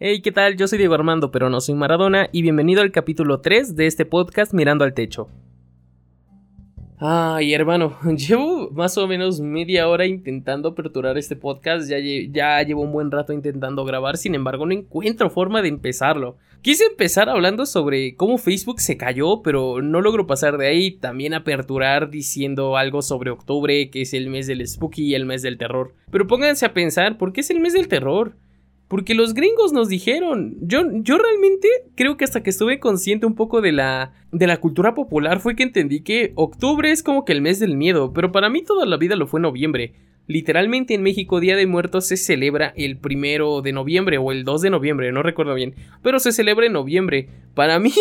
Hey, ¿qué tal? Yo soy Diego Armando, pero no soy Maradona, y bienvenido al capítulo 3 de este podcast Mirando al Techo. Ay, hermano, llevo más o menos media hora intentando aperturar este podcast, ya, ya llevo un buen rato intentando grabar, sin embargo no encuentro forma de empezarlo. Quise empezar hablando sobre cómo Facebook se cayó, pero no logro pasar de ahí, también aperturar diciendo algo sobre octubre, que es el mes del spooky y el mes del terror. Pero pónganse a pensar, ¿por qué es el mes del terror? Porque los gringos nos dijeron. Yo, yo realmente creo que hasta que estuve consciente un poco de la, de la cultura popular fue que entendí que octubre es como que el mes del miedo, pero para mí toda la vida lo fue noviembre. Literalmente en México Día de Muertos se celebra el primero de noviembre o el 2 de noviembre, no recuerdo bien, pero se celebra en noviembre. Para mí,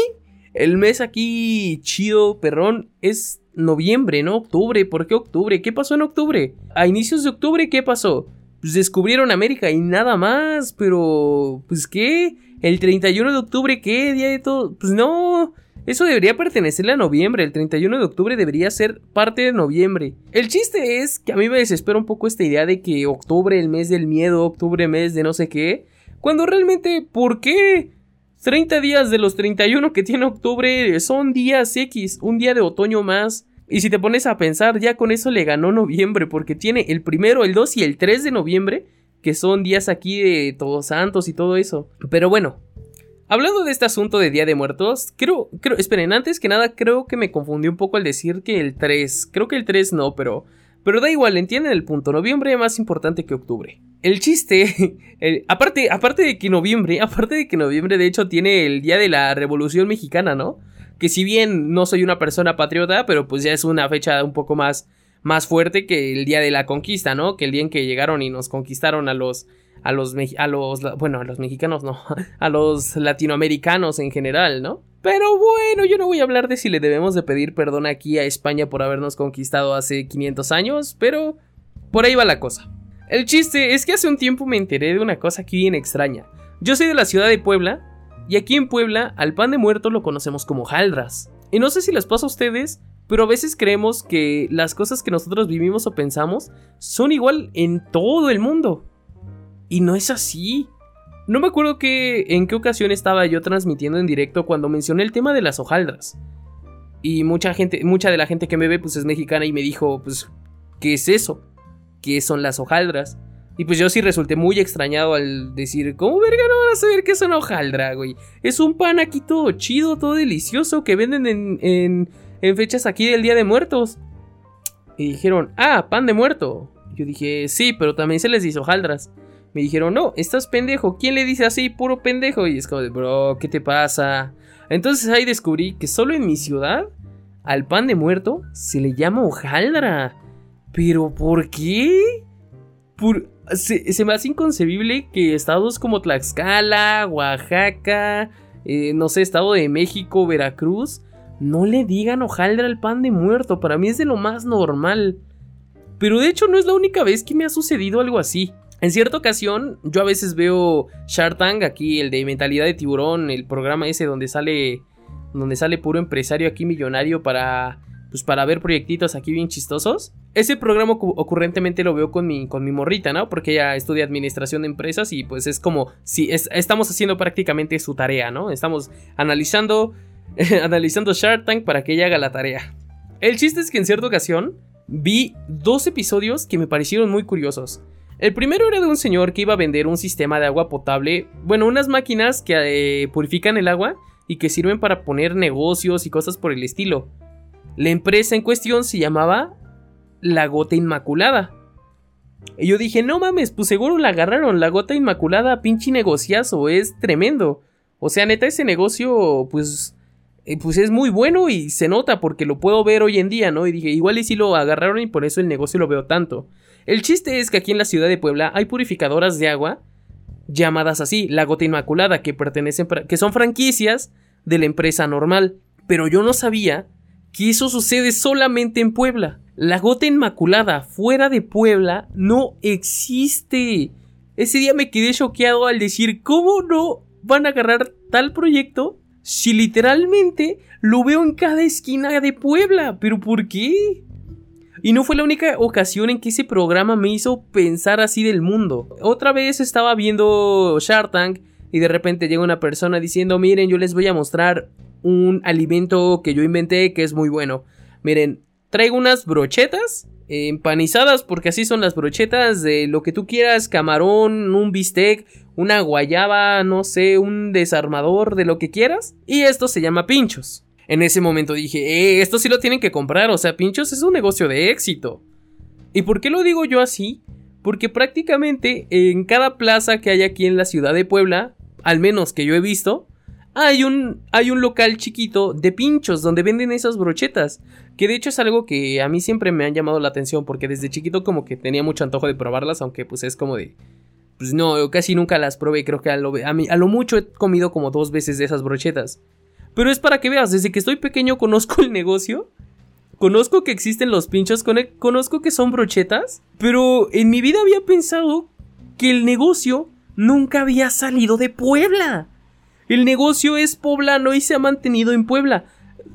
el mes aquí chido, perrón, es noviembre, no octubre. ¿Por qué octubre? ¿Qué pasó en octubre? A inicios de octubre, ¿qué pasó? Pues descubrieron América y nada más, pero pues qué, el 31 de octubre, ¿qué día de todo? Pues no, eso debería pertenecerle a noviembre, el 31 de octubre debería ser parte de noviembre. El chiste es que a mí me desespera un poco esta idea de que octubre, el mes del miedo, octubre, mes de no sé qué, cuando realmente, ¿por qué? 30 días de los 31 que tiene octubre son días X, un día de otoño más. Y si te pones a pensar, ya con eso le ganó noviembre, porque tiene el primero, el 2 y el 3 de noviembre, que son días aquí de Todos Santos y todo eso. Pero bueno, hablando de este asunto de Día de Muertos, creo, creo, esperen, antes que nada, creo que me confundí un poco al decir que el 3, creo que el 3 no, pero, pero da igual, entienden el punto, noviembre es más importante que octubre. El chiste, aparte, aparte de que noviembre, aparte de que noviembre de hecho tiene el Día de la Revolución Mexicana, ¿no? Que si bien no soy una persona patriota, pero pues ya es una fecha un poco más, más fuerte que el día de la conquista, ¿no? Que el día en que llegaron y nos conquistaron a los, a los, a los, bueno, a los mexicanos no, a los latinoamericanos en general, ¿no? Pero bueno, yo no voy a hablar de si le debemos de pedir perdón aquí a España por habernos conquistado hace 500 años, pero por ahí va la cosa. El chiste es que hace un tiempo me enteré de una cosa aquí bien extraña. Yo soy de la ciudad de Puebla y aquí en Puebla, al pan de muerto lo conocemos como jaldras. Y no sé si les pasa a ustedes, pero a veces creemos que las cosas que nosotros vivimos o pensamos son igual en todo el mundo. Y no es así. No me acuerdo que en qué ocasión estaba yo transmitiendo en directo cuando mencioné el tema de las hojaldras. Y mucha gente, mucha de la gente que me ve pues es mexicana y me dijo, pues, ¿qué es eso? ¿Qué son las hojaldras? Y pues yo sí resulté muy extrañado al decir, ¿cómo verga no van a saber qué es una hojaldra, güey? Es un pan aquí todo chido, todo delicioso que venden en, en, en fechas aquí del Día de Muertos. Y dijeron, ah, pan de muerto. Yo dije, sí, pero también se les dice hojaldras. Me dijeron, no, estás pendejo. ¿Quién le dice así? Puro pendejo. Y es como de, bro, ¿qué te pasa? Entonces ahí descubrí que solo en mi ciudad, al pan de muerto se le llama hojaldra. ¿Pero por qué? Se, me hace inconcebible que estados como Tlaxcala, Oaxaca, eh, no sé, Estado de México, Veracruz, no le digan hojaldra al pan de muerto. Para mí es de lo más normal. Pero de hecho no es la única vez que me ha sucedido algo así. En cierta ocasión, yo a veces veo Shark Tank, aquí el de mentalidad de tiburón, el programa ese donde sale donde sale puro empresario aquí millonario para pues para ver proyectitos aquí bien chistosos. Ese programa ocurrentemente lo veo con mi, con mi morrita, ¿no? Porque ella estudia administración de empresas y pues es como si estamos haciendo prácticamente su tarea, ¿no? Estamos analizando, analizando Shark Tank para que ella haga la tarea. El chiste es que en cierta ocasión vi dos episodios que me parecieron muy curiosos. El primero era de un señor que iba a vender un sistema de agua potable, bueno, unas máquinas que eh, purifican el agua y que sirven para poner negocios y cosas por el estilo. La empresa en cuestión se llamaba La Gota Inmaculada. Y yo dije, no mames, pues seguro la agarraron, la Gota Inmaculada, pinche negociazo, es tremendo. O sea, neta, ese negocio, pues, eh, pues es muy bueno y se nota porque lo puedo ver hoy en día, ¿no? Y dije, igual y si lo agarraron y por eso el negocio lo veo tanto. El chiste es que aquí en la ciudad de Puebla hay purificadoras de agua llamadas así, la Gota Inmaculada, que pertenecen, que son franquicias de la empresa normal. Pero yo no sabía que eso sucede solamente en Puebla. La gota inmaculada fuera de Puebla no existe. Ese día me quedé choqueado al decir, ¿cómo no van a agarrar tal proyecto si literalmente lo veo en cada esquina de Puebla? ¿Pero por qué? Y no fue la única ocasión en que ese programa me hizo pensar así del mundo. Otra vez estaba viendo Shark Tank y de repente llega una persona diciendo, miren, yo les voy a mostrar un alimento que yo inventé que es muy bueno. Miren, traigo unas brochetas empanizadas, porque así son las brochetas de lo que tú quieras, camarón, un bistec, una guayaba, no sé, un desarmador de lo que quieras. Y esto se llama pinchos. En ese momento dije, eh, esto sí lo tienen que comprar, o sea, pinchos es un negocio de éxito. ¿Y por qué lo digo yo así? Porque prácticamente en cada plaza que hay aquí en la ciudad de Puebla, al menos que yo he visto, hay un, hay un local chiquito de pinchos donde venden esas brochetas. Que de hecho es algo que a mí siempre me han llamado la atención porque desde chiquito como que tenía mucho antojo de probarlas, aunque pues es como de... Pues no, casi nunca las probé, creo que a lo, a lo mucho he comido como dos veces de esas brochetas. Pero es para que veas, desde que estoy pequeño conozco el negocio. Conozco que existen los pinchos, conozco que son brochetas. Pero en mi vida había pensado que el negocio nunca había salido de Puebla. El negocio es poblano y se ha mantenido en Puebla.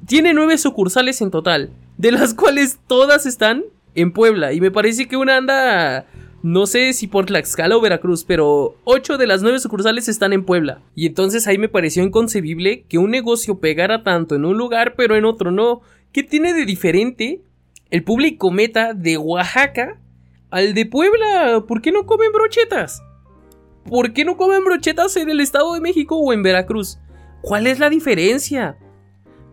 Tiene nueve sucursales en total, de las cuales todas están en Puebla. Y me parece que una anda, no sé si por Tlaxcala o Veracruz, pero ocho de las nueve sucursales están en Puebla. Y entonces ahí me pareció inconcebible que un negocio pegara tanto en un lugar, pero en otro no. ¿Qué tiene de diferente el público meta de Oaxaca al de Puebla? ¿Por qué no comen brochetas? ¿Por qué no comen brochetas en el Estado de México o en Veracruz? ¿Cuál es la diferencia?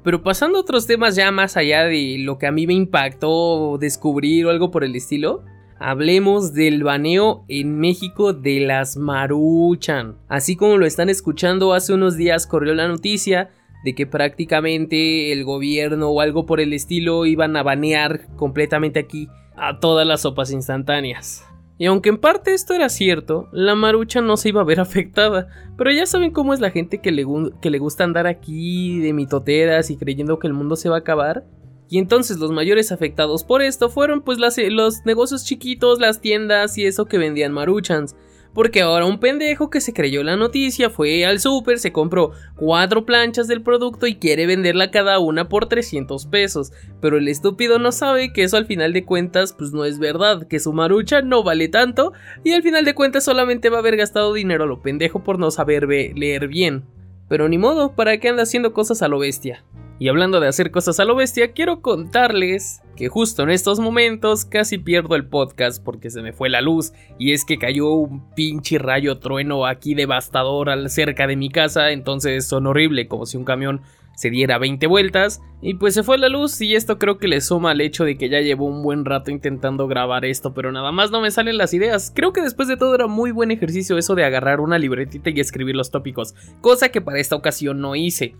Pero pasando a otros temas ya más allá de lo que a mí me impactó descubrir o algo por el estilo, hablemos del baneo en México de las maruchan. Así como lo están escuchando, hace unos días corrió la noticia de que prácticamente el gobierno o algo por el estilo iban a banear completamente aquí a todas las sopas instantáneas. Y aunque en parte esto era cierto, la marucha no se iba a ver afectada, pero ya saben cómo es la gente que le, que le gusta andar aquí de mitoteras y creyendo que el mundo se va a acabar. Y entonces los mayores afectados por esto fueron pues los negocios chiquitos, las tiendas y eso que vendían maruchans, porque ahora un pendejo que se creyó la noticia fue al súper, se compró cuatro planchas del producto y quiere venderla cada una por 300 pesos. Pero el estúpido no sabe que eso al final de cuentas pues no es verdad, que su marucha no vale tanto y al final de cuentas solamente va a haber gastado dinero a lo pendejo por no saber leer bien. Pero ni modo, ¿para qué anda haciendo cosas a lo bestia? Y hablando de hacer cosas a lo bestia, quiero contarles que justo en estos momentos casi pierdo el podcast porque se me fue la luz y es que cayó un pinche rayo trueno aquí devastador cerca de mi casa, entonces son horrible como si un camión se diera 20 vueltas y pues se fue la luz y esto creo que le suma al hecho de que ya llevo un buen rato intentando grabar esto pero nada más no me salen las ideas. Creo que después de todo era muy buen ejercicio eso de agarrar una libretita y escribir los tópicos, cosa que para esta ocasión no hice.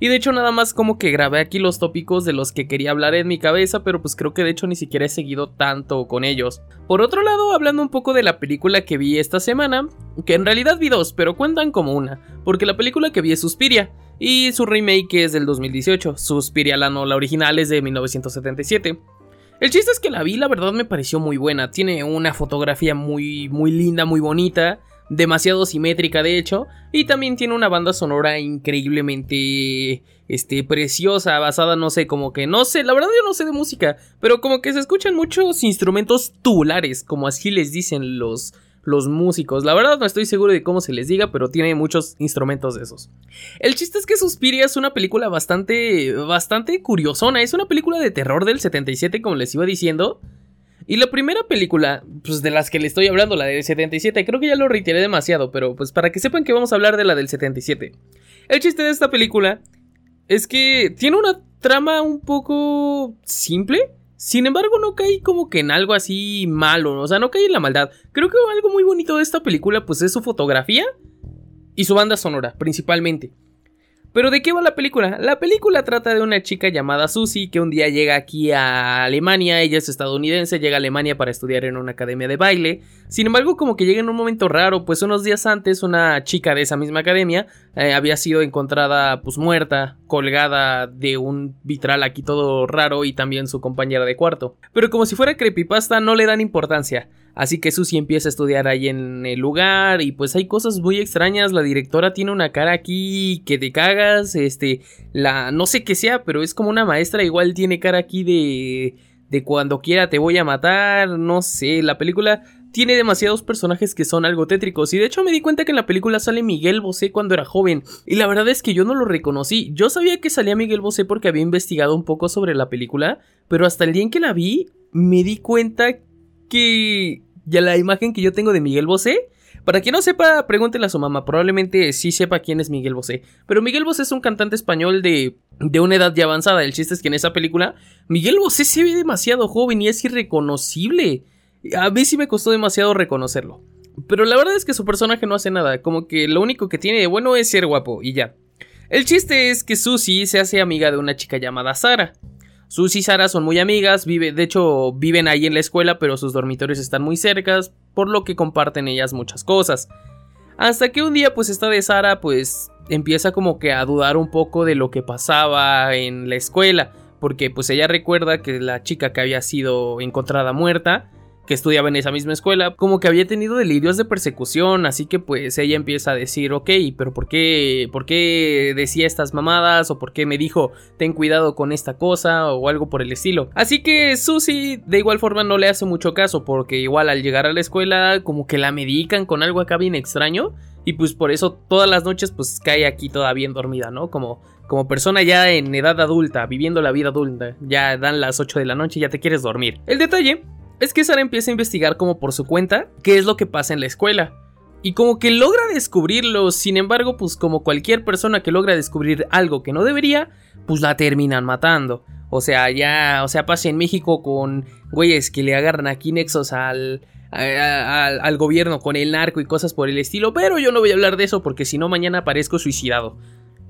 Y de hecho nada más como que grabé aquí los tópicos de los que quería hablar en mi cabeza, pero pues creo que de hecho ni siquiera he seguido tanto con ellos. Por otro lado, hablando un poco de la película que vi esta semana, que en realidad vi dos, pero cuentan como una, porque la película que vi es Suspiria, y su remake es del 2018, Suspiria la no, la original es de 1977. El chiste es que la vi, la verdad me pareció muy buena, tiene una fotografía muy, muy linda, muy bonita, demasiado simétrica de hecho, y también tiene una banda sonora increíblemente este preciosa, basada no sé, como que no sé, la verdad yo no sé de música, pero como que se escuchan muchos instrumentos tubulares, como así les dicen los los músicos. La verdad no estoy seguro de cómo se les diga, pero tiene muchos instrumentos de esos. El chiste es que Suspiria es una película bastante bastante curiosona, es una película de terror del 77 como les iba diciendo. Y la primera película, pues de las que le estoy hablando, la del 77, creo que ya lo reiteré demasiado, pero pues para que sepan que vamos a hablar de la del 77. El chiste de esta película es que tiene una trama un poco simple. Sin embargo, no cae como que en algo así malo, o sea, no cae en la maldad. Creo que algo muy bonito de esta película, pues es su fotografía y su banda sonora, principalmente. Pero ¿de qué va la película? La película trata de una chica llamada Susie que un día llega aquí a Alemania, ella es estadounidense, llega a Alemania para estudiar en una academia de baile. Sin embargo, como que llega en un momento raro, pues unos días antes una chica de esa misma academia eh, había sido encontrada pues muerta, colgada de un vitral aquí todo raro y también su compañera de cuarto. Pero como si fuera creepypasta no le dan importancia. Así que Susie empieza a estudiar ahí en el lugar y pues hay cosas muy extrañas. La directora tiene una cara aquí que te cagas. Este, la, no sé qué sea, pero es como una maestra. Igual tiene cara aquí de, de cuando quiera te voy a matar. No sé, la película tiene demasiados personajes que son algo tétricos. Y de hecho me di cuenta que en la película sale Miguel Bosé cuando era joven. Y la verdad es que yo no lo reconocí. Yo sabía que salía Miguel Bosé porque había investigado un poco sobre la película. Pero hasta el día en que la vi, me di cuenta que. Ya la imagen que yo tengo de Miguel Bosé. Para quien no sepa, pregúntele a su mamá. Probablemente sí sepa quién es Miguel Bosé. Pero Miguel Bosé es un cantante español de, de una edad ya avanzada. El chiste es que en esa película, Miguel Bosé se ve demasiado joven y es irreconocible. A mí sí me costó demasiado reconocerlo. Pero la verdad es que su personaje no hace nada, como que lo único que tiene de bueno es ser guapo y ya. El chiste es que Susie se hace amiga de una chica llamada Sara. Susie y Sara son muy amigas, vive, de hecho viven ahí en la escuela, pero sus dormitorios están muy cercas, por lo que comparten ellas muchas cosas. Hasta que un día pues esta de Sara pues empieza como que a dudar un poco de lo que pasaba en la escuela, porque pues ella recuerda que la chica que había sido encontrada muerta que estudiaba en esa misma escuela, como que había tenido delirios de persecución, así que pues ella empieza a decir, ok, pero ¿por qué, por qué decía estas mamadas? ¿O por qué me dijo, ten cuidado con esta cosa? O algo por el estilo. Así que Susie de igual forma no le hace mucho caso, porque igual al llegar a la escuela como que la medican con algo acá bien extraño. Y pues por eso todas las noches pues cae aquí toda bien dormida, ¿no? Como, como persona ya en edad adulta, viviendo la vida adulta. Ya dan las 8 de la noche y ya te quieres dormir. El detalle es que Sara empieza a investigar como por su cuenta qué es lo que pasa en la escuela. Y como que logra descubrirlo, sin embargo, pues como cualquier persona que logra descubrir algo que no debería, pues la terminan matando. O sea, ya, o sea, pasa en México con güeyes que le agarran aquí nexos al, al, gobierno con el narco y cosas por el estilo, pero yo no voy a hablar de eso porque si no mañana aparezco suicidado.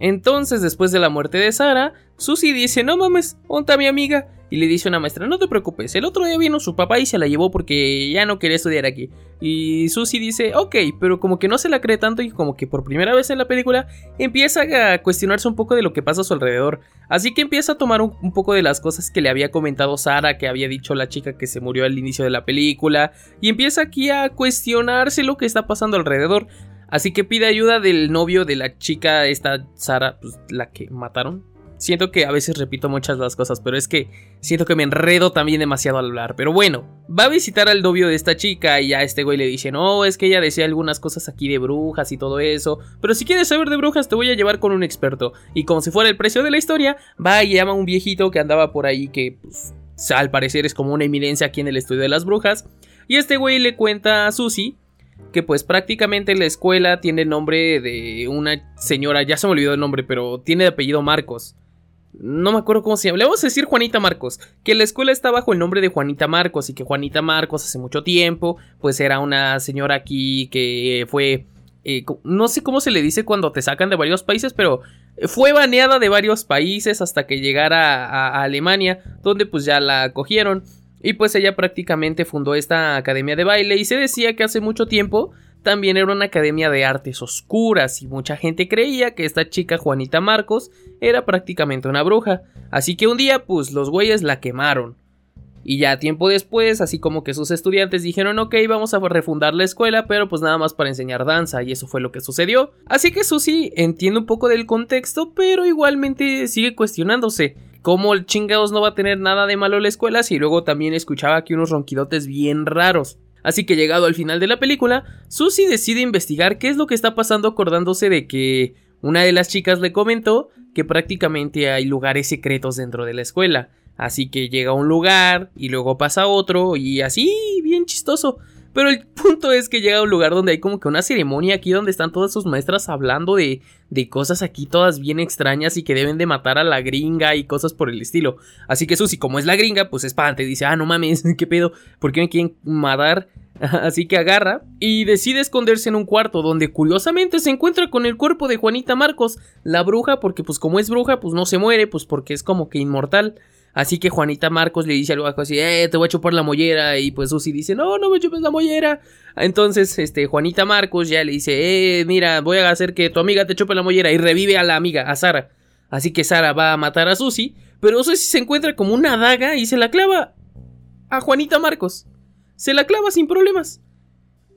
Entonces, después de la muerte de Sara, Susie dice, no mames, onta mi amiga. Y le dice a una maestra, no te preocupes, el otro día vino su papá y se la llevó porque ya no quería estudiar aquí. Y Susie dice, ok, pero como que no se la cree tanto y como que por primera vez en la película empieza a cuestionarse un poco de lo que pasa a su alrededor. Así que empieza a tomar un, un poco de las cosas que le había comentado Sara, que había dicho la chica que se murió al inicio de la película. Y empieza aquí a cuestionarse lo que está pasando alrededor. Así que pide ayuda del novio de la chica, esta Sara, pues, la que mataron. Siento que a veces repito muchas las cosas, pero es que siento que me enredo también demasiado al hablar. Pero bueno, va a visitar al novio de esta chica y ya este güey le dice, no, es que ella decía algunas cosas aquí de brujas y todo eso. Pero si quieres saber de brujas te voy a llevar con un experto. Y como si fuera el precio de la historia, va y llama a un viejito que andaba por ahí que pues, al parecer es como una eminencia aquí en el estudio de las brujas. Y este güey le cuenta a Susie que pues prácticamente la escuela tiene el nombre de una señora, ya se me olvidó el nombre, pero tiene de apellido Marcos. No me acuerdo cómo se llama. Le vamos a decir Juanita Marcos. Que la escuela está bajo el nombre de Juanita Marcos. Y que Juanita Marcos hace mucho tiempo. Pues era una señora aquí que fue. Eh, no sé cómo se le dice cuando te sacan de varios países. Pero fue baneada de varios países hasta que llegara a, a Alemania. Donde pues ya la acogieron. Y pues ella prácticamente fundó esta academia de baile y se decía que hace mucho tiempo también era una academia de artes oscuras y mucha gente creía que esta chica Juanita Marcos era prácticamente una bruja. Así que un día pues los güeyes la quemaron. Y ya tiempo después, así como que sus estudiantes dijeron ok, vamos a refundar la escuela, pero pues nada más para enseñar danza, y eso fue lo que sucedió. Así que Susie entiende un poco del contexto, pero igualmente sigue cuestionándose. ¿Cómo el chingados no va a tener nada de malo la escuela si luego también escuchaba aquí unos ronquidotes bien raros? Así que llegado al final de la película, Susie decide investigar qué es lo que está pasando acordándose de que una de las chicas le comentó que prácticamente hay lugares secretos dentro de la escuela. Así que llega a un lugar y luego pasa a otro y así, bien chistoso. Pero el punto es que llega a un lugar donde hay como que una ceremonia aquí donde están todas sus maestras hablando de, de cosas aquí todas bien extrañas y que deben de matar a la gringa y cosas por el estilo. Así que Susi, como es la gringa, pues espante, dice, ah, no mames, ¿qué pedo? ¿Por qué me quieren matar? Así que agarra y decide esconderse en un cuarto donde curiosamente se encuentra con el cuerpo de Juanita Marcos, la bruja, porque pues como es bruja, pues no se muere, pues porque es como que inmortal. Así que Juanita Marcos le dice algo así, eh, te voy a chupar la mollera. Y pues Susi dice, no, no me chupes la mollera. Entonces, este, Juanita Marcos ya le dice, eh, mira, voy a hacer que tu amiga te chupe la mollera. Y revive a la amiga, a Sara. Así que Sara va a matar a Susi. Pero Susi se encuentra como una daga y se la clava a Juanita Marcos. Se la clava sin problemas.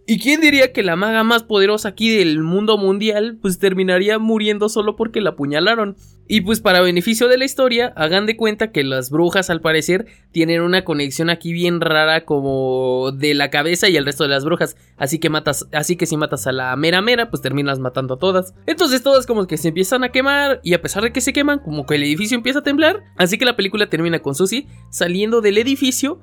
¿Y quién diría que la maga más poderosa aquí del mundo mundial pues terminaría muriendo solo porque la apuñalaron? Y pues para beneficio de la historia, hagan de cuenta que las brujas al parecer tienen una conexión aquí bien rara como de la cabeza y el resto de las brujas, así que matas, así que si matas a la mera mera, pues terminas matando a todas. Entonces todas como que se empiezan a quemar y a pesar de que se queman, como que el edificio empieza a temblar, así que la película termina con Susie saliendo del edificio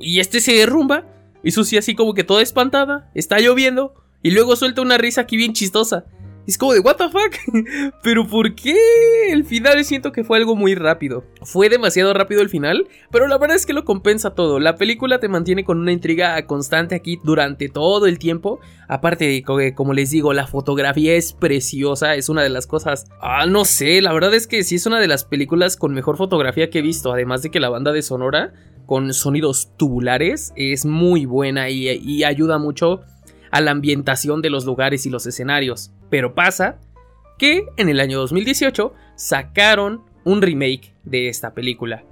y este se derrumba y Susie así como que toda espantada, está lloviendo y luego suelta una risa aquí bien chistosa. Es como de, ¿What the fuck? ¿Pero por qué? El final siento que fue algo muy rápido. Fue demasiado rápido el final, pero la verdad es que lo compensa todo. La película te mantiene con una intriga constante aquí durante todo el tiempo. Aparte de, como les digo, la fotografía es preciosa, es una de las cosas... Ah, no sé, la verdad es que sí es una de las películas con mejor fotografía que he visto. Además de que la banda de Sonora, con sonidos tubulares, es muy buena y, ayuda mucho a la ambientación de los lugares y los escenarios. Pero pasa que en el año 2018 sacaron un remake de esta película.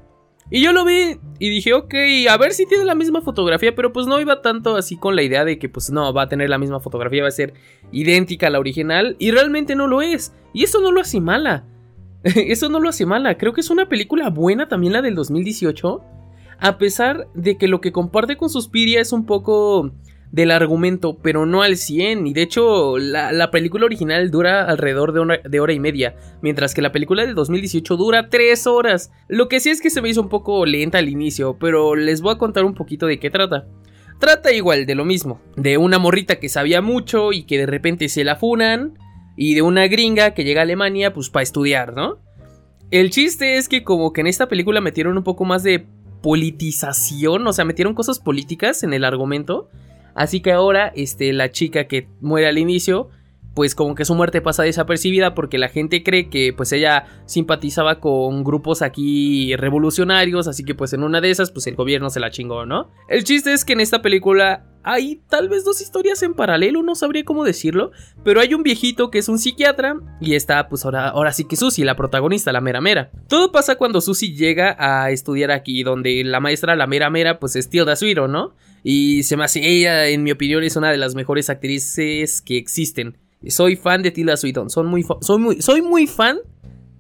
Y yo lo vi y dije, ok, a ver si tiene la misma fotografía, pero pues no iba tanto así con la idea de que pues no, va a tener la misma fotografía, va a ser idéntica a la original, y realmente no lo es. Y eso no lo hace mala. eso no lo hace mala, creo que es una película buena también la del 2018, a pesar de que lo que comparte con Suspiria es un poco del argumento, pero no al 100. Y de hecho, la, película original dura alrededor de una de hora y media, mientras que la película de 2018 dura 3 horas. Lo que sí es que se me hizo un poco lenta al inicio, pero les voy a contar un poquito de qué trata. Trata igual de lo mismo, de una morrita que sabía mucho y que de repente se la funan, y de una gringa que llega a Alemania pues para estudiar, ¿no? El chiste es que como que en esta película metieron un poco más de politización, o sea, metieron cosas políticas en el argumento. Así que ahora, este, la chica que muere al inicio, pues como que su muerte pasa desapercibida porque la gente cree que pues ella simpatizaba con grupos aquí revolucionarios, así que pues en una de esas pues el gobierno se la chingó, ¿no? El chiste es que en esta película hay tal vez dos historias en paralelo, no sabría cómo decirlo, pero hay un viejito que es un psiquiatra y está pues ahora, ahora sí que Susie, la protagonista, la mera mera. Todo pasa cuando Susie llega a estudiar aquí, donde la maestra, la mera mera, pues es Tilda Swinton, ¿no? Y se me hace, ella, en mi opinión, es una de las mejores actrices que existen. Soy fan de Tilda Swinton, muy, soy muy, soy muy fan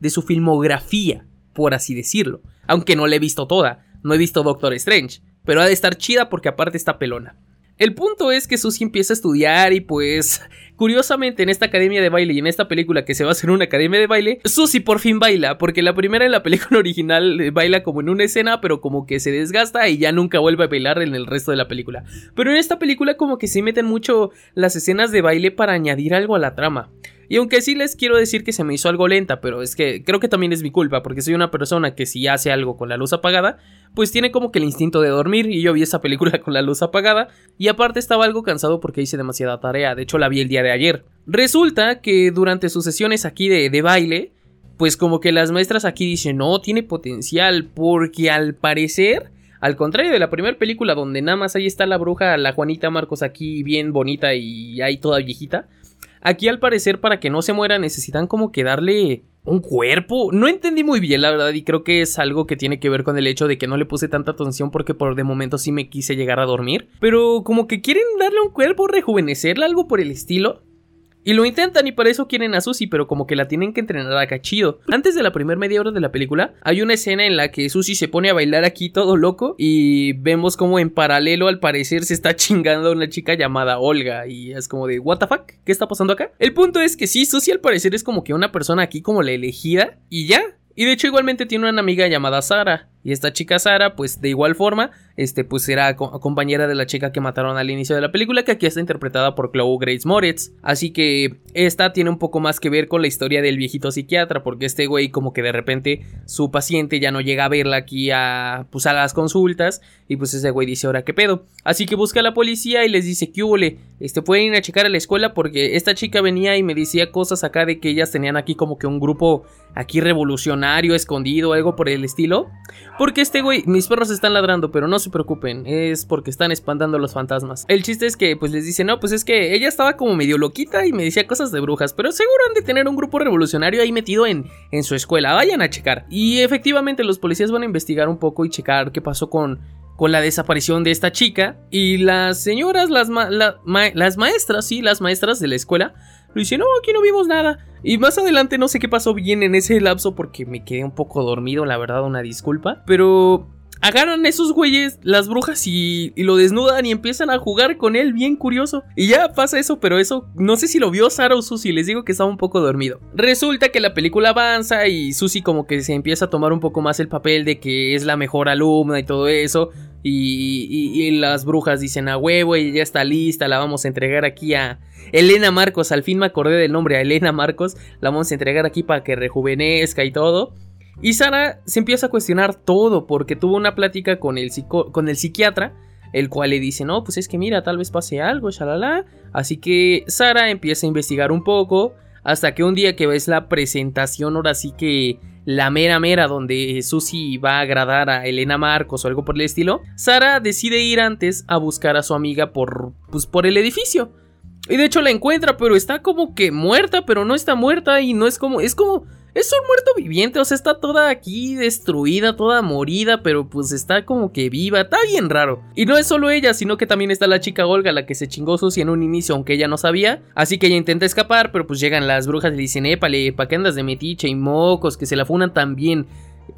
de su filmografía, por así decirlo. Aunque no la he visto toda, no he visto Doctor Strange, pero ha de estar chida porque aparte está pelona. El punto es que Susie empieza a estudiar y pues curiosamente en esta academia de baile y en esta película que se va a hacer una academia de baile, Susie por fin baila, porque la primera en la película original eh, baila como en una escena pero como que se desgasta y ya nunca vuelve a bailar en el resto de la película. Pero en esta película como que sí meten mucho las escenas de baile para añadir algo a la trama. Y aunque sí les quiero decir que se me hizo algo lenta, pero es que creo que también es mi culpa, porque soy una persona que si hace algo con la luz apagada, pues tiene como que el instinto de dormir, y yo vi esa película con la luz apagada, y aparte estaba algo cansado porque hice demasiada tarea, de hecho la vi el día de ayer. Resulta que durante sus sesiones aquí de, de baile, pues como que las maestras aquí dicen, no, tiene potencial, porque al parecer... Al contrario de la primera película donde nada más ahí está la bruja, la Juanita Marcos aquí bien bonita y ahí toda viejita, Aquí al parecer para que no se muera necesitan como que darle un cuerpo. No entendí muy bien la verdad y creo que es algo que tiene que ver con el hecho de que no le puse tanta atención porque por de momento sí me quise llegar a dormir. Pero como que quieren darle un cuerpo, rejuvenecerle algo por el estilo. Y lo intentan y para eso quieren a Susie, pero como que la tienen que entrenar acá chido. Antes de la primera media hora de la película, hay una escena en la que Susie se pone a bailar aquí todo loco y vemos como en paralelo al parecer se está chingando a una chica llamada Olga y es como de what the fuck, ¿qué está pasando acá? El punto es que sí, Susie al parecer es como que una persona aquí como la elegida y ya. Y de hecho igualmente tiene una amiga llamada Sara. Y esta chica Sara, pues de igual forma, este, pues era compañera de la chica que mataron al inicio de la película, que aquí está interpretada por Chloe Grace Moritz. Así que esta tiene un poco más que ver con la historia del viejito psiquiatra, porque este güey como que de repente su paciente ya no llega a verla aquí a, pues a las consultas, y pues ese güey dice, ahora qué pedo. Así que busca a la policía y les dice, que hubo, este, pueden ir a checar a la escuela porque esta chica venía y me decía cosas acá de que ellas tenían aquí como que un grupo aquí revolucionario, escondido, algo por el estilo. Porque este güey, mis perros están ladrando, pero no se preocupen, es porque están espantando a los fantasmas. El chiste es que pues les dice, no, pues es que ella estaba como medio loquita y me decía cosas de brujas, pero seguro han de tener un grupo revolucionario ahí metido en, en su escuela, vayan a checar. Y efectivamente los policías van a investigar un poco y checar qué pasó con con la desaparición de esta chica y las señoras, las, las maestras, sí, las maestras de la escuela, lo dicen, no, aquí no vimos nada. Y más adelante no sé qué pasó bien en ese lapso porque me quedé un poco dormido, la verdad, una disculpa. Pero agarran esos güeyes, las brujas, y, lo desnudan y empiezan a jugar con él, bien curioso. Y ya pasa eso, pero eso no sé si lo vio Sara o Susie, les digo que estaba un poco dormido. Resulta que la película avanza y Susie como que se empieza a tomar un poco más el papel de que es la mejor alumna y todo eso. Y, las brujas dicen a huevo, y ya está lista, la vamos a entregar aquí a Elena Marcos. Al fin me acordé del nombre, a Elena Marcos. La vamos a entregar aquí para que rejuvenezca y todo. Y Sara se empieza a cuestionar todo porque tuvo una plática con el, con el psiquiatra, el cual le dice, no, pues es que mira, tal vez pase algo, shalala. Así que Sara empieza a investigar un poco hasta que un día que ves la presentación, ahora sí que la mera mera donde Susie va a agradar a Elena Marcos o algo por el estilo, Sara decide ir antes a buscar a su amiga por, pues, por el edificio. Y de hecho la encuentra, pero está como que muerta, pero no está muerta y no es como, es como es un muerto viviente, o sea, está toda aquí destruida, toda morida, pero pues está como que viva, está bien raro. Y no es solo ella, sino que también está la chica Olga, la que se chingó Susi en un inicio, aunque ella no sabía. Así que ella intenta escapar, pero pues llegan las brujas y le dicen, épale, ¿pa' qué andas de metiche y mocos? Que se la funan también.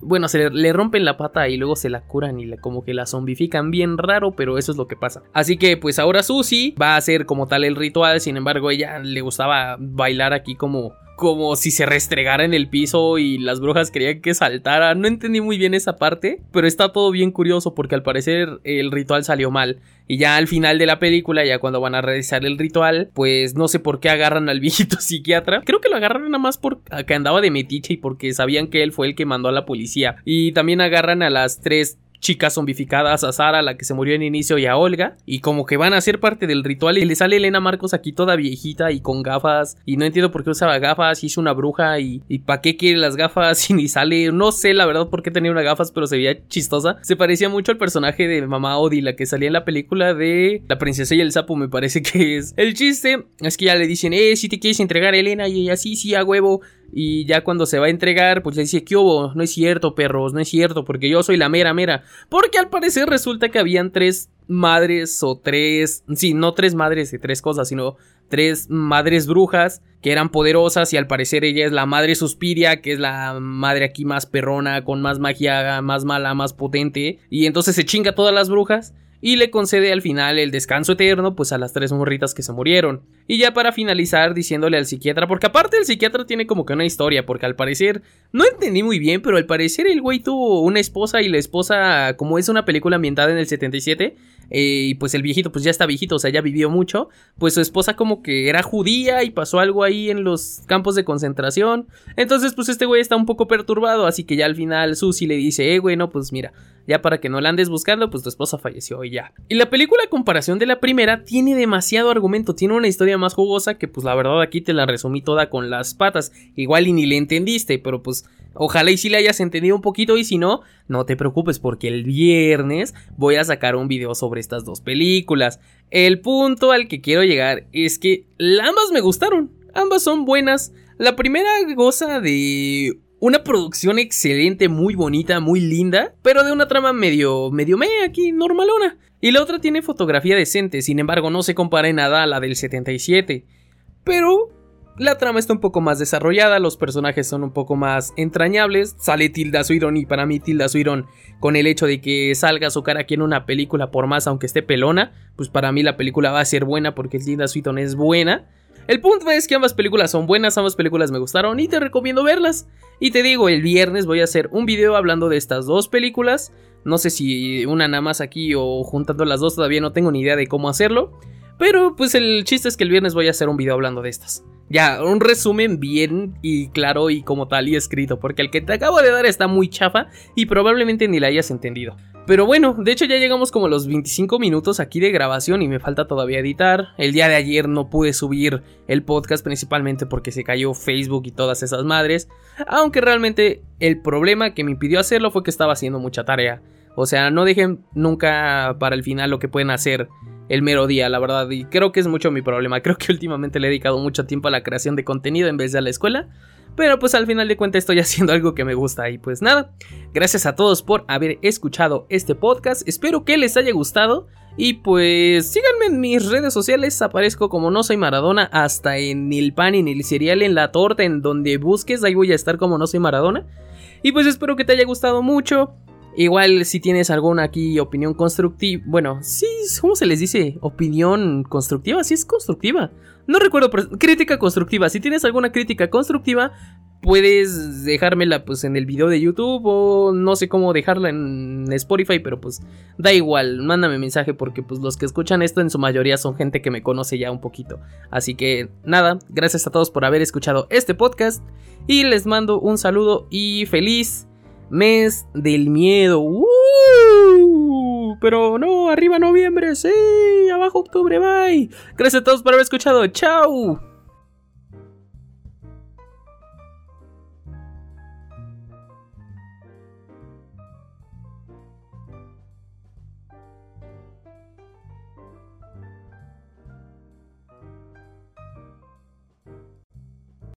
Bueno, se le, rompen la pata y luego se la curan y como que la zombifican bien raro, pero eso es lo que pasa. Así que pues ahora Susi va a hacer como tal el ritual, sin embargo ella le gustaba bailar aquí como como si se restregara en el piso y las brujas querían que saltara. No entendí muy bien esa parte, pero está todo bien curioso porque al parecer el ritual salió mal. Y ya al final de la película, ya cuando van a realizar el ritual, pues no sé por qué agarran al viejito psiquiatra. Creo que lo agarran nada más porque andaba de metiche y porque sabían que él fue el que mandó a la policía. Y también agarran a las tres chicas zombificadas a Sara, la que se murió en inicio, y a Olga, y como que van a ser parte del ritual y le sale Elena Marcos aquí toda viejita y con gafas, y no entiendo por qué usaba gafas, hizo una bruja y, y para qué quiere las gafas y ni sale, no sé la verdad por qué tenía unas gafas, pero se veía chistosa, se parecía mucho al personaje de Mamá Odi, la que salía en la película de La princesa y el sapo, me parece que es. El chiste es que ya le dicen, eh, si te quieres entregar a Elena, y ella sí, sí, a huevo, y ya cuando se va a entregar, pues le dice, ¿qué hubo? No es cierto, perros, no es cierto, porque yo soy la mera mera. Porque al parecer resulta que habían tres madres o tres, sí, no tres madres de tres cosas, sino tres madres brujas que eran poderosas y al parecer ella es la madre Suspiria, que es la madre aquí más perrona, con más magia, más mala, más potente. Y entonces se chinga todas las brujas y le concede al final el descanso eterno pues a las tres morritas que se murieron. Y ya para finalizar diciéndole al psiquiatra, porque aparte el psiquiatra tiene como que una historia, porque al parecer, no entendí muy bien, pero al parecer el güey tuvo una esposa y la esposa, como es una película ambientada en el 77, eh, y pues el viejito pues ya está viejito, o sea, ya vivió mucho, pues su esposa como que era judía y pasó algo ahí en los campos de concentración. Entonces pues este güey está un poco perturbado, así que ya al final Susi le dice, eh güey, no, pues mira, ya para que no la andes buscando, pues tu esposa falleció y ya. Y la película a comparación de la primera tiene demasiado argumento, tiene una historia más jugosa que pues la verdad aquí te la resumí toda con las patas, igual y ni le entendiste, pero pues Ojalá y si le hayas entendido un poquito y si no, no te preocupes porque el viernes voy a sacar un video sobre estas dos películas. El punto al que quiero llegar es que ambas me gustaron, ambas son buenas. La primera goza de una producción excelente, muy bonita, muy linda, pero de una trama medio, medio me aquí, normalona. Y la otra tiene fotografía decente, sin embargo no se compara en nada a la del 77. Pero la trama está un poco más desarrollada, los personajes son un poco más entrañables. Sale Tilda Swinton y para mí Tilda Swinton con el hecho de que salga su cara aquí en una película por más aunque esté pelona, pues para mí la película va a ser buena porque Tilda Swinton es buena. El punto es que ambas películas son buenas, ambas películas me gustaron y te recomiendo verlas. Y te digo, el viernes voy a hacer un video hablando de estas dos películas. No sé si una nada más aquí o juntando las dos, todavía no tengo ni idea de cómo hacerlo. Pero pues el chiste es que el viernes voy a hacer un video hablando de estas. Ya, un resumen bien y claro y como tal y escrito, porque el que te acabo de dar está muy chafa y probablemente ni la hayas entendido. Pero bueno, de hecho ya llegamos como a los 25 minutos aquí de grabación y me falta todavía editar. El día de ayer no pude subir el podcast principalmente porque se cayó Facebook y todas esas madres, aunque realmente el problema que me impidió hacerlo fue que estaba haciendo mucha tarea. O sea, no dejen nunca para el final lo que pueden hacer el mero día, la verdad. Y creo que es mucho mi problema. Creo que últimamente le he dedicado mucho tiempo a la creación de contenido en vez de a la escuela. Pero pues al final de cuentas estoy haciendo algo que me gusta y pues nada. Gracias a todos por haber escuchado este podcast. Espero que les haya gustado. Y pues síganme en mis redes sociales, aparezco como no soy Maradona, hasta en el pan, en el cereal, en la torta, en donde busques, ahí voy a estar como no soy Maradona. Y pues espero que te haya gustado mucho. Igual si tienes alguna aquí opinión constructiva, bueno, sí, ¿cómo se les dice? Opinión constructiva, sí es constructiva. No recuerdo, pero crítica constructiva. Si tienes alguna crítica constructiva, puedes dejármela pues en el video de YouTube o no sé cómo dejarla en Spotify, pero pues da igual, mándame mensaje porque pues los que escuchan esto en su mayoría son gente que me conoce ya un poquito. Así que nada, gracias a todos por haber escuchado este podcast y les mando un saludo y feliz mes del miedo. Pero no, arriba noviembre, sí, abajo octubre, bye. Gracias a todos por haber escuchado, chao.